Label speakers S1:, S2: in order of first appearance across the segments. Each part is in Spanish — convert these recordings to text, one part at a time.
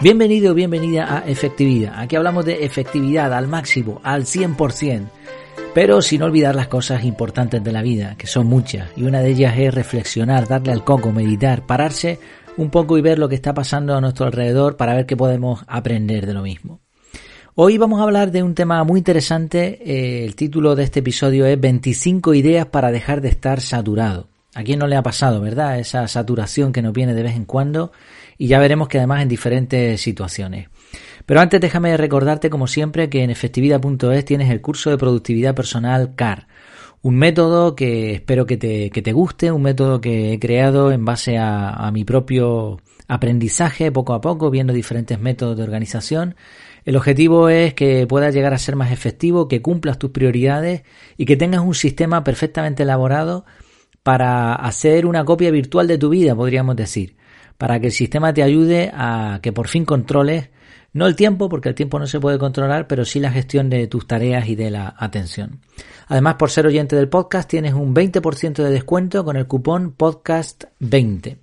S1: Bienvenido, bienvenida a Efectividad. Aquí hablamos de efectividad al máximo, al 100%, pero sin olvidar las cosas importantes de la vida, que son muchas, y una de ellas es reflexionar, darle al coco, meditar, pararse un poco y ver lo que está pasando a nuestro alrededor para ver qué podemos aprender de lo mismo. Hoy vamos a hablar de un tema muy interesante, eh, el título de este episodio es 25 ideas para dejar de estar saturado. ¿A quién no le ha pasado, verdad? Esa saturación que nos viene de vez en cuando y ya veremos que además en diferentes situaciones. Pero antes déjame recordarte como siempre que en efectividad.es tienes el curso de productividad personal CAR. Un método que espero que te, que te guste, un método que he creado en base a, a mi propio aprendizaje poco a poco, viendo diferentes métodos de organización. El objetivo es que puedas llegar a ser más efectivo, que cumplas tus prioridades y que tengas un sistema perfectamente elaborado para hacer una copia virtual de tu vida, podríamos decir para que el sistema te ayude a que por fin controles no el tiempo, porque el tiempo no se puede controlar, pero sí la gestión de tus tareas y de la atención. Además, por ser oyente del podcast, tienes un 20% de descuento con el cupón podcast20.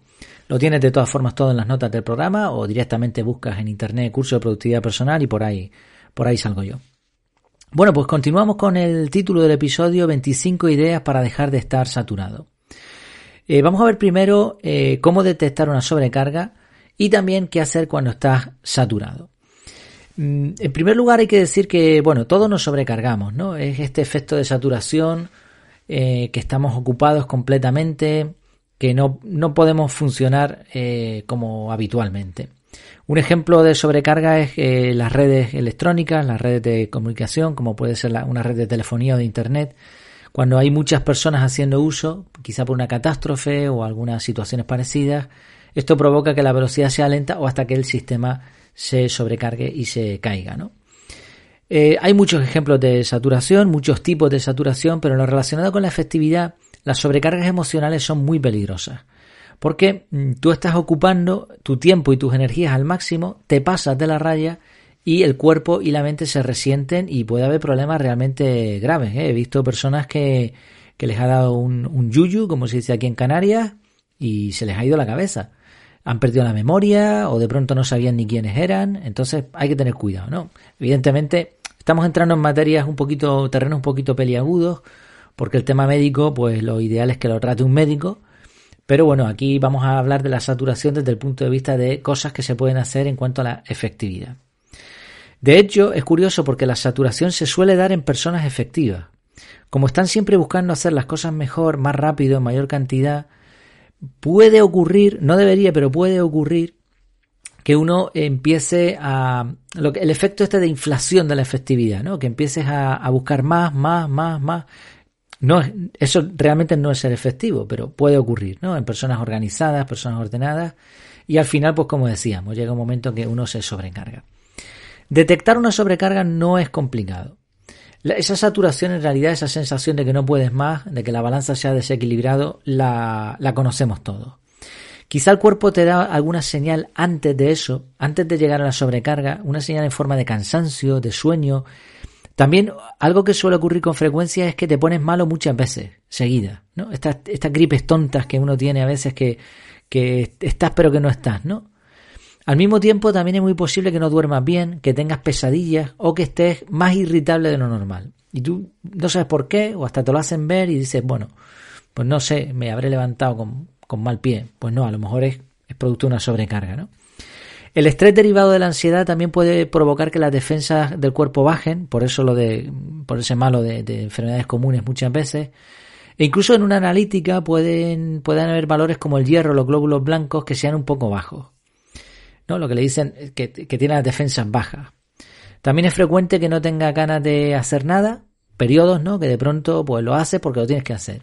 S1: Lo tienes de todas formas todo en las notas del programa o directamente buscas en internet curso de productividad personal y por ahí, por ahí salgo yo. Bueno, pues continuamos con el título del episodio 25 ideas para dejar de estar saturado. Eh, vamos a ver primero eh, cómo detectar una sobrecarga y también qué hacer cuando estás saturado. Mm, en primer lugar hay que decir que, bueno, todos nos sobrecargamos, ¿no? Es este efecto de saturación, eh, que estamos ocupados completamente, que no, no podemos funcionar como habitualmente. Un ejemplo de sobrecarga es las redes electrónicas, las redes de comunicación, como puede ser una red de telefonía o de internet, cuando hay muchas personas haciendo uso, quizá por una catástrofe o algunas situaciones parecidas, esto provoca que la velocidad sea lenta o hasta que el sistema se sobrecargue y se caiga. Eh, hay muchos ejemplos de saturación, muchos tipos de saturación, pero en lo relacionado con la efectividad, las sobrecargas emocionales son muy peligrosas. Porque mm, tú estás ocupando tu tiempo y tus energías al máximo, te pasas de la raya y el cuerpo y la mente se resienten y puede haber problemas realmente graves. ¿eh? He visto personas que, que, les ha dado un, un yuyu, como se dice aquí en Canarias, y se les ha ido la cabeza. Han perdido la memoria o de pronto no sabían ni quiénes eran. Entonces hay que tener cuidado, ¿no? Evidentemente estamos entrando en materias un poquito, terrenos un poquito peliagudos, porque el tema médico, pues lo ideal es que lo trate un médico. Pero bueno, aquí vamos a hablar de la saturación desde el punto de vista de cosas que se pueden hacer en cuanto a la efectividad. De hecho, es curioso porque la saturación se suele dar en personas efectivas. Como están siempre buscando hacer las cosas mejor, más rápido, en mayor cantidad, puede ocurrir, no debería, pero puede ocurrir que uno empiece a lo que, el efecto este de inflación de la efectividad, ¿no? Que empieces a, buscar más, más, más, más. No, eso realmente no es ser efectivo, pero puede ocurrir, ¿no? En personas organizadas, personas ordenadas, y al final, pues como decíamos, llega un momento que uno se sobrecarga. Detectar una sobrecarga no es complicado. esa saturación, en realidad, esa sensación de que no puedes más, de que la balanza se ha desequilibrado, la, conocemos todos. Quizá el cuerpo te da alguna señal antes de eso, antes de llegar a la sobrecarga, una señal en forma de cansancio, de sueño. También algo que suele ocurrir con frecuencia es que te pones malo muchas veces, seguidas, ¿no? Estas, estas gripes tontas que uno tiene a veces que, que estás pero que no estás, ¿no? Al mismo tiempo, también es muy posible que no duermas bien, que tengas pesadillas o que estés más irritable de lo normal. Y tú no sabes por qué, o hasta te lo hacen ver y dices, bueno, pues no sé, me habré levantado con, mal pie. Pues no, a lo mejor es, es producto de una sobrecarga, ¿no? El estrés derivado de la ansiedad también puede provocar que las defensas del cuerpo bajen, por eso lo de, por ese malo de, de enfermedades comunes muchas veces. E incluso en una analítica pueden, pueden haber valores como el hierro, los glóbulos blancos que sean un poco bajos. ¿No? Lo que le dicen que, que tiene las defensas bajas. También es frecuente que no tenga ganas de hacer nada, periodos, ¿no? Que de pronto pues lo hace porque lo tienes que hacer.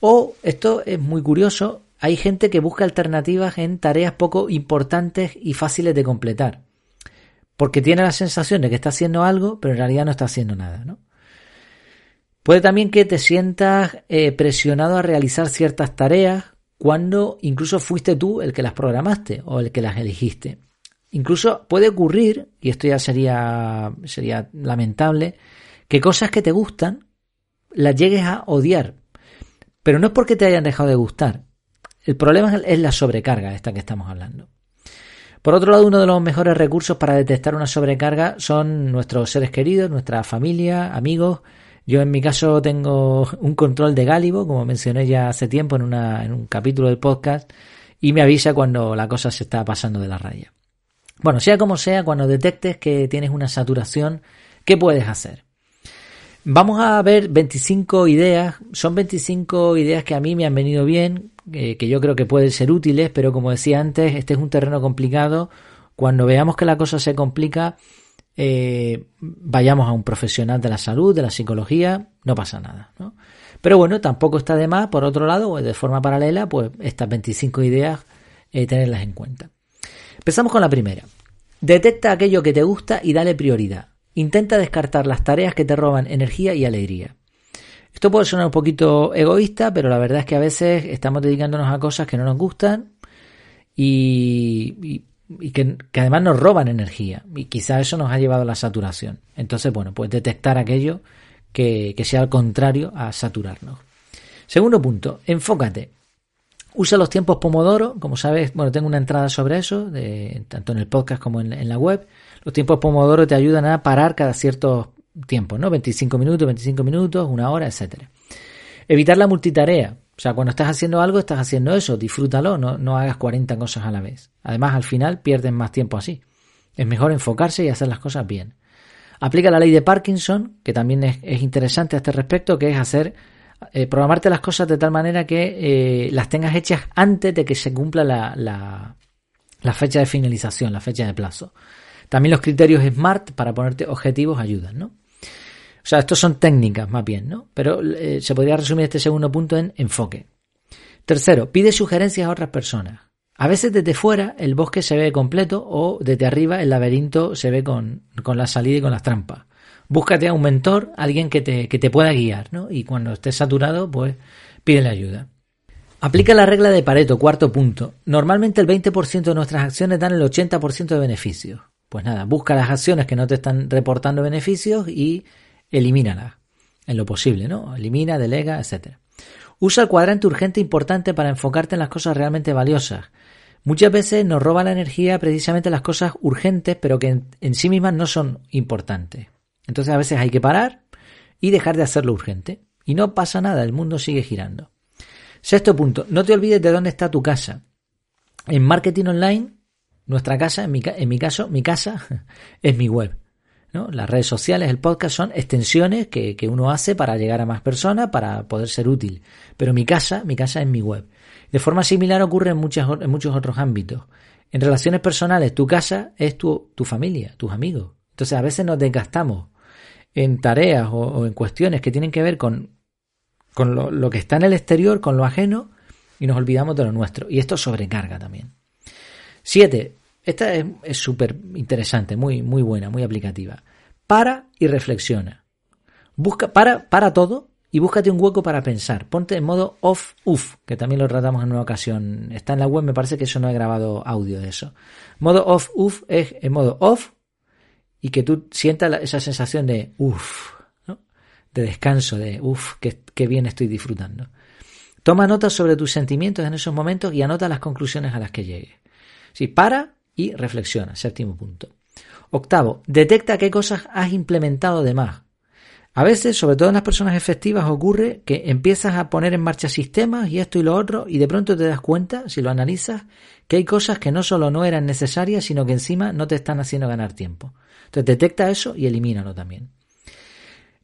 S1: O, esto es muy curioso, hay gente que busca alternativas en tareas poco importantes y fáciles de completar. Porque tiene la sensación de que está haciendo algo, pero en realidad no está haciendo nada, ¿no? Puede también que te sientas eh, presionado a realizar ciertas tareas cuando incluso fuiste tú el que las programaste o el que las elegiste. Incluso puede ocurrir, y esto ya sería, sería lamentable, que cosas que te gustan las llegues a odiar. Pero no es porque te hayan dejado de gustar. El problema es la sobrecarga esta que estamos hablando. Por otro lado, uno de los mejores recursos para detectar una sobrecarga son nuestros seres queridos, nuestra familia, amigos. Yo en mi caso tengo un control de Gálibo, como mencioné ya hace tiempo en, un capítulo del podcast, y me avisa cuando la cosa se está pasando de la raya. Bueno, sea como sea, cuando detectes que tienes una saturación, ¿qué puedes hacer? Vamos a ver 25 ideas. Son 25 ideas que a mí me han venido bien, eh, que yo creo que pueden ser útiles, pero como decía antes, este es un terreno complicado. Cuando veamos que la cosa se complica, eh, vayamos a un profesional de la salud, de la psicología, no pasa nada. Pero bueno, tampoco está de más, por otro lado, de forma paralela, pues estas 25 ideas, eh, tenerlas en cuenta. Empezamos con la primera. Detecta aquello que te gusta y dale prioridad. Intenta descartar las tareas que te roban energía y alegría. Esto puede sonar un poquito egoísta, pero la verdad es que a veces estamos dedicándonos a cosas que no nos gustan y, que, además nos roban energía. Y quizá eso nos ha llevado a la saturación. Entonces, bueno, pues detectar aquello que, que sea al contrario a saturarnos. Segundo punto, enfócate. Usa los tiempos Pomodoro, como sabes, bueno, tengo una entrada sobre eso, de, tanto en el podcast como en, la web. Los tiempos Pomodoro te ayudan a parar cada cierto tiempo, ¿no? 25 minutos, 25 minutos, una hora, etcétera. Evitar la multitarea. O sea, cuando estás haciendo algo, estás haciendo eso, disfrútalo, no, no hagas 40 cosas a la vez. Además, al final pierdes más tiempo así. Es mejor enfocarse y hacer las cosas bien. Aplica la ley de Parkinson, que también es, es interesante a este respecto, que es hacer eh, programarte las cosas de tal manera que eh, las tengas hechas antes de que se cumpla la, la, fecha de finalización, la fecha de plazo. También los criterios SMART para ponerte objetivos ayudan, ¿no? O sea, estos son técnicas más bien, ¿no? Pero eh, se podría resumir este segundo punto en enfoque. Tercero, pide sugerencias a otras personas. A veces desde fuera el bosque se ve completo o desde arriba el laberinto se ve con, con la salida y con las trampas búscate a un mentor, alguien que te, que te pueda guiar, ¿no? Y cuando estés saturado, pues pídele ayuda. Aplica la regla de Pareto, cuarto punto. Normalmente el 20% de nuestras acciones dan el 80% de beneficios. Pues nada, busca las acciones que no te están reportando beneficios y elimínalas en lo posible, ¿no? Elimina, delega, etc. Usa el cuadrante urgente importante para enfocarte en las cosas realmente valiosas. Muchas veces nos roba la energía precisamente las cosas urgentes, pero que en sí mismas no son importantes. Entonces a veces hay que parar y dejar de hacerlo urgente. Y no pasa nada, el mundo sigue girando. Sexto punto, no te olvides de dónde está tu casa. En marketing online, nuestra casa, en mi, en mi caso, mi casa es mi web. ¿No? Las redes sociales, el podcast son extensiones que, que, uno hace para llegar a más personas, para poder ser útil. Pero mi casa, mi casa es mi web. De forma similar ocurre en, muchas, en muchos otros ámbitos. En relaciones personales, tu casa es tu, tu familia, tus amigos. Entonces a veces nos desgastamos en tareas o, en cuestiones que tienen que ver con, con lo, que está en el exterior, con lo ajeno, y nos olvidamos de lo nuestro. Y esto sobrecarga también. Siete. Esta es súper interesante, muy, muy buena, muy aplicativa. Para y reflexiona. Busca, para, para todo y búscate un hueco para pensar. Ponte en modo off, uff, que también lo tratamos en una ocasión. Está en la web, me parece que eso no he grabado audio de eso. Modo off, uff es en modo off, y que tú sientas esa sensación de uff, de descanso, de uff, qué, bien estoy disfrutando. Toma notas sobre tus sentimientos en esos momentos y anota las conclusiones a las que llegues. Sí, para y reflexiona, séptimo punto. Octavo, detecta qué cosas has implementado de más. A veces, sobre todo en las personas efectivas, ocurre que empiezas a poner en marcha sistemas y esto y lo otro y de pronto te das cuenta, si lo analizas, que hay cosas que no solo no eran necesarias, sino que encima no te están haciendo ganar tiempo. Entonces detecta eso y elimínalo también.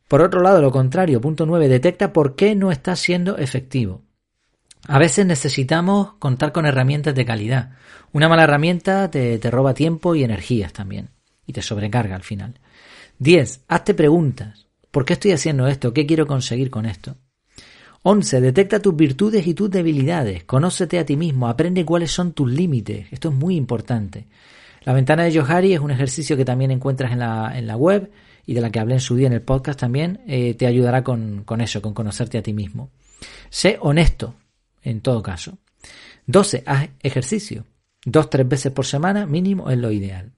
S1: Por otro lado, lo contrario, punto 9, detecta por qué no está siendo efectivo. A veces necesitamos contar con herramientas de calidad. Una mala herramienta te, roba tiempo y energías también. Y te sobrecarga al final. 10. Hazte preguntas. ¿Por qué estoy haciendo esto? ¿Qué quiero conseguir con esto? 11. Detecta tus virtudes y tus debilidades. Conócete a ti mismo. Aprende cuáles son tus límites. Esto es muy importante. La ventana de Johari es un ejercicio que también encuentras en la, en la web y de la que hablé en su día en el podcast también. Eh, te ayudará con, con eso, con conocerte a ti mismo. Sé honesto, en todo caso. 12. Haz ejercicio. Dos, tres veces por semana mínimo es lo ideal.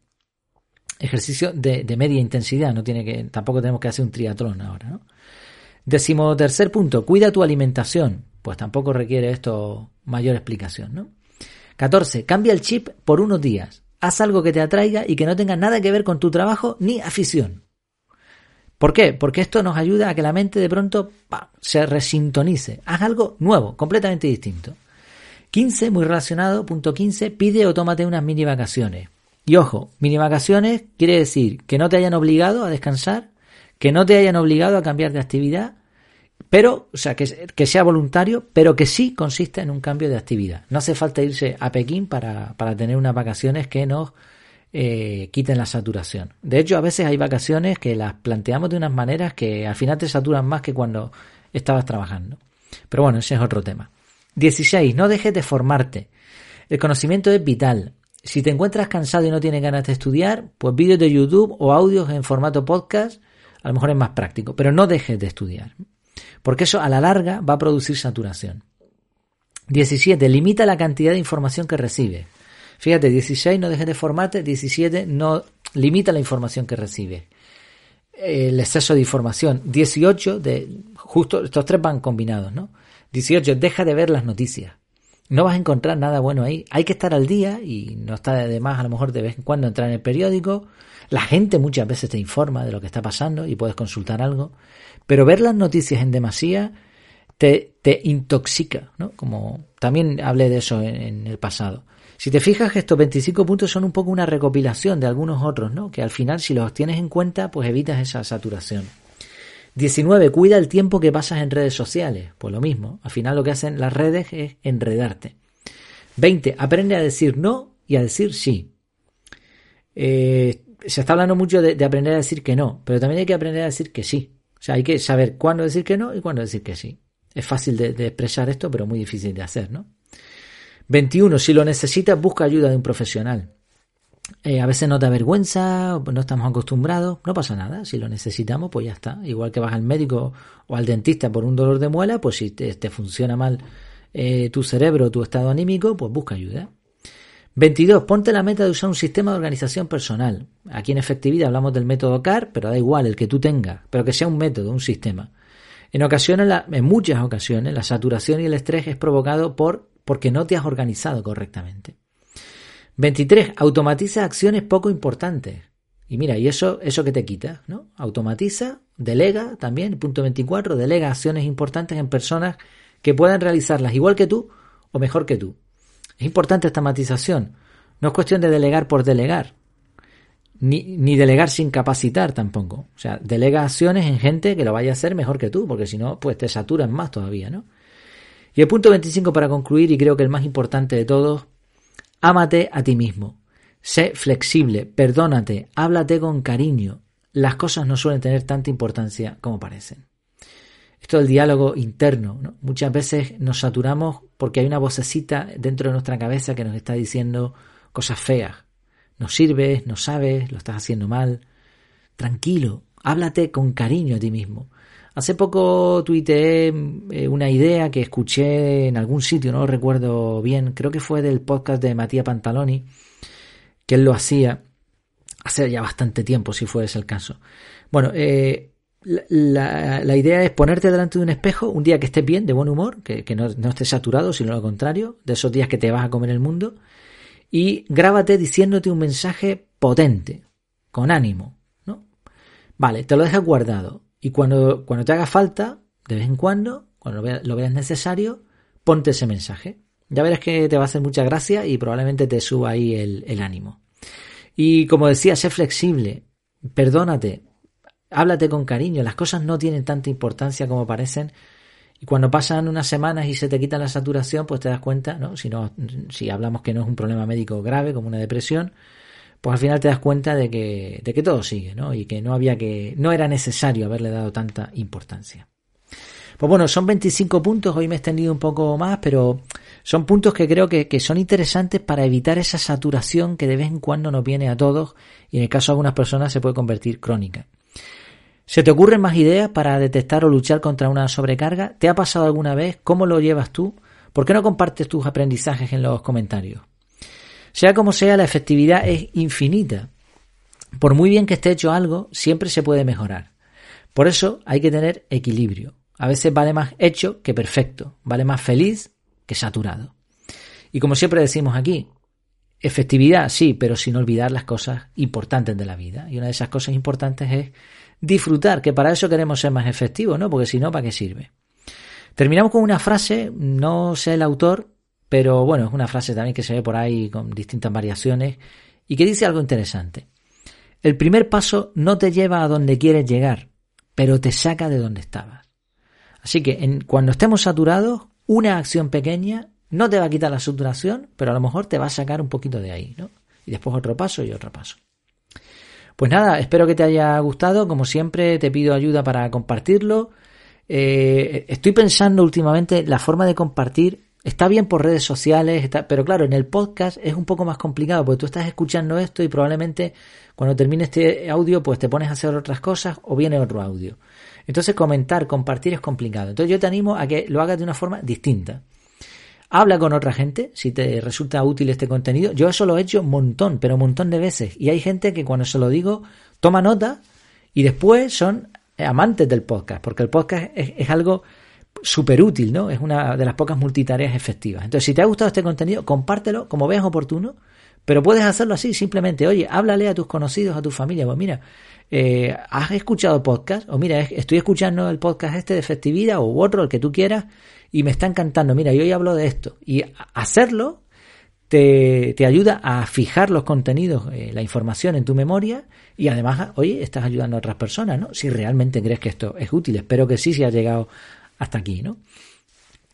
S1: Ejercicio de, de media intensidad, no tiene que, tampoco tenemos que hacer un triatlón ahora, ¿no? Tercer punto, cuida tu alimentación. Pues tampoco requiere esto mayor explicación, ¿no? 14. Cambia el chip por unos días. Haz algo que te atraiga y que no tenga nada que ver con tu trabajo ni afición. ¿Por qué? Porque esto nos ayuda a que la mente de pronto se resintonice. Haz algo nuevo, completamente distinto. 15, muy relacionado, punto 15, pide o tómate unas mini vacaciones. Y ojo, mini vacaciones quiere decir que no te hayan obligado a descansar, que no te hayan obligado a cambiar de actividad, pero, o sea, que, sea voluntario, pero que sí consiste en un cambio de actividad. No hace falta irse a Pekín para, para tener unas vacaciones que nos eh, quiten la saturación. De hecho, a veces hay vacaciones que las planteamos de unas maneras que al final te saturan más que cuando estabas trabajando. Pero bueno, ese es otro tema. 16. No dejes de formarte. El conocimiento es vital. Si te encuentras cansado y no tienes ganas de estudiar, pues vídeos de YouTube o audios en formato podcast a lo mejor es más práctico, pero no dejes de estudiar porque eso a la larga va a producir saturación. 17. Limita la cantidad de información que recibe. Fíjate, 16 no dejes de formarte, 17 no limita la información que recibe. El exceso de información. 18 de justo estos tres van combinados, ¿no? 18 deja de ver las noticias. No vas a encontrar nada bueno ahí. Hay que estar al día y no está de más a lo mejor de vez en cuando entrar en el periódico. La gente muchas veces te informa de lo que está pasando y puedes consultar algo. Pero ver las noticias en demasía te intoxica, ¿no? Como también hablé de eso en, el pasado. Si te fijas estos 25 puntos son un poco una recopilación de algunos otros, ¿no? Que al final si los tienes en cuenta, pues evitas esa saturación. 19. Cuida el tiempo que pasas en redes sociales. Pues lo mismo. Al final lo que hacen las redes es enredarte. 20. Aprende a decir no y a decir sí. Eh, se está hablando mucho de, aprender a decir que no, pero también hay que aprender a decir que sí. O sea, hay que saber cuándo decir que no y cuándo decir que sí. Es fácil de, expresar esto, pero muy difícil de hacer, ¿no? 21. Si lo necesitas, busca ayuda de un profesional. Eh, a veces no te avergüenza, no estamos acostumbrados, no pasa nada. Si lo necesitamos, pues ya está. Igual que vas al médico o al dentista por un dolor de muela, pues si te, funciona mal eh, tu cerebro, tu estado anímico, pues busca ayuda. 22. Ponte la meta de usar un sistema de organización personal. Aquí en efectividad hablamos del método CAR, pero da igual el que tú tengas, pero que sea un método, un sistema. En ocasiones, en muchas ocasiones, la saturación y el estrés es provocado por porque no te has organizado correctamente. 23. Automatiza acciones poco importantes. Y mira, y eso, eso que te quita, ¿no? Automatiza, delega también, punto 24, delega acciones importantes en personas que puedan realizarlas igual que tú o mejor que tú. Es importante esta matización. No es cuestión de delegar por delegar. Ni, ni, delegar sin capacitar tampoco. O sea, delega acciones en gente que lo vaya a hacer mejor que tú, porque si no, pues te saturan más todavía, ¿no? Y el punto 25 para concluir, y creo que el más importante de todos, ámate a ti mismo. Sé flexible, perdónate, háblate con cariño. Las cosas no suelen tener tanta importancia como parecen. Esto del diálogo interno. ¿no? Muchas veces nos saturamos porque hay una vocecita dentro de nuestra cabeza que nos está diciendo cosas feas. No sirves, no sabes, lo estás haciendo mal. Tranquilo, háblate con cariño a ti mismo. Hace poco tuiteé eh, una idea que escuché en algún sitio, no lo recuerdo bien, creo que fue del podcast de Matías Pantaloni, que él lo hacía hace ya bastante tiempo, si fuese el caso. Bueno, eh, la, idea es ponerte delante de un espejo un día que estés bien, de buen humor, que, no, no, estés saturado, sino lo contrario, de esos días que te vas a comer el mundo, y grábate diciéndote un mensaje potente, con ánimo, ¿no? Vale, te lo dejas guardado, y cuando, cuando te haga falta, de vez en cuando, cuando lo veas, necesario, ponte ese mensaje. Ya verás que te va a hacer mucha gracia y probablemente te suba ahí el, el ánimo. Y como decía, sé flexible, perdónate, háblate con cariño, las cosas no tienen tanta importancia como parecen. Y cuando pasan unas semanas y se te quita la saturación, pues te das cuenta, ¿no? Si, no, si hablamos que no es un problema médico grave como una depresión, pues al final te das cuenta de que, de que todo sigue, ¿no? Y que no había que, no era necesario haberle dado tanta importancia. Pues bueno, son 25 puntos, hoy me he extendido un poco más, pero son puntos que creo que, que, son interesantes para evitar esa saturación que de vez en cuando nos viene a todos y en el caso de algunas personas se puede convertir crónica. ¿Se te ocurren más ideas para detectar o luchar contra una sobrecarga? ¿Te ha pasado alguna vez? ¿Cómo lo llevas tú? ¿Por qué no compartes tus aprendizajes en los comentarios? Sea como sea, la efectividad es infinita. Por muy bien que esté hecho algo, siempre se puede mejorar. Por eso hay que tener equilibrio. A veces vale más hecho que perfecto, vale más feliz que saturado. Y como siempre decimos aquí, efectividad, sí, pero sin olvidar las cosas importantes de la vida. Y una de esas cosas importantes es disfrutar, que para eso queremos ser más efectivos, ¿no? Porque si no, ¿para qué sirve? Terminamos con una frase, no sé el autor, pero bueno, es una frase también que se ve por ahí con distintas variaciones y que dice algo interesante. El primer paso no te lleva a donde quieres llegar, pero te saca de donde estabas. Así que cuando estemos saturados, una acción pequeña no te va a quitar la saturación, pero a lo mejor te va a sacar un poquito de ahí, ¿no? Y después otro paso y otro paso. Pues nada, espero que te haya gustado. Como siempre, te pido ayuda para compartirlo. Eh, estoy pensando últimamente la forma de compartir. Está bien por redes sociales, pero claro, en el podcast es un poco más complicado porque tú estás escuchando esto y probablemente cuando termine este audio pues te pones a hacer otras cosas o viene otro audio. Entonces comentar, compartir es complicado. Entonces yo te animo a que lo hagas de una forma distinta. Habla con otra gente si te resulta útil este contenido. Yo eso lo he hecho un montón, pero un montón de veces. Y hay gente que cuando se lo digo toma nota y después son amantes del podcast, porque el podcast es, algo súper útil, ¿no? Es una de las pocas multitareas efectivas. Entonces, si te ha gustado este contenido, compártelo como veas oportuno, pero puedes hacerlo así, simplemente, oye, háblale a tus conocidos, a tu familia, pues mira, eh, ¿has escuchado podcast? O mira, estoy escuchando el podcast este de efectividad o otro, el que tú quieras, y me está encantando, mira, yo hoy hablo de esto. Y hacerlo te, te ayuda a fijar los contenidos, eh, la información en tu memoria y además, oye, estás ayudando a otras personas, ¿no? Si realmente crees que esto es útil. Espero que sí, si has llegado hasta aquí, ¿no?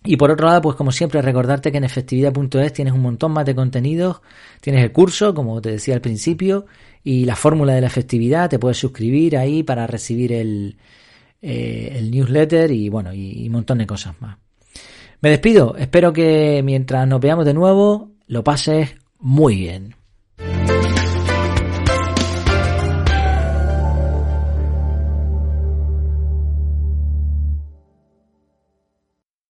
S1: Y por otro lado, pues como siempre, recordarte que en efectividad.es tienes un montón más de contenidos, tienes el curso, como te decía al principio, y la fórmula de la efectividad, te puedes suscribir ahí para recibir el, eh, el newsletter y bueno, y un montón de cosas más. Me despido, espero que mientras nos veamos de nuevo lo pases muy bien.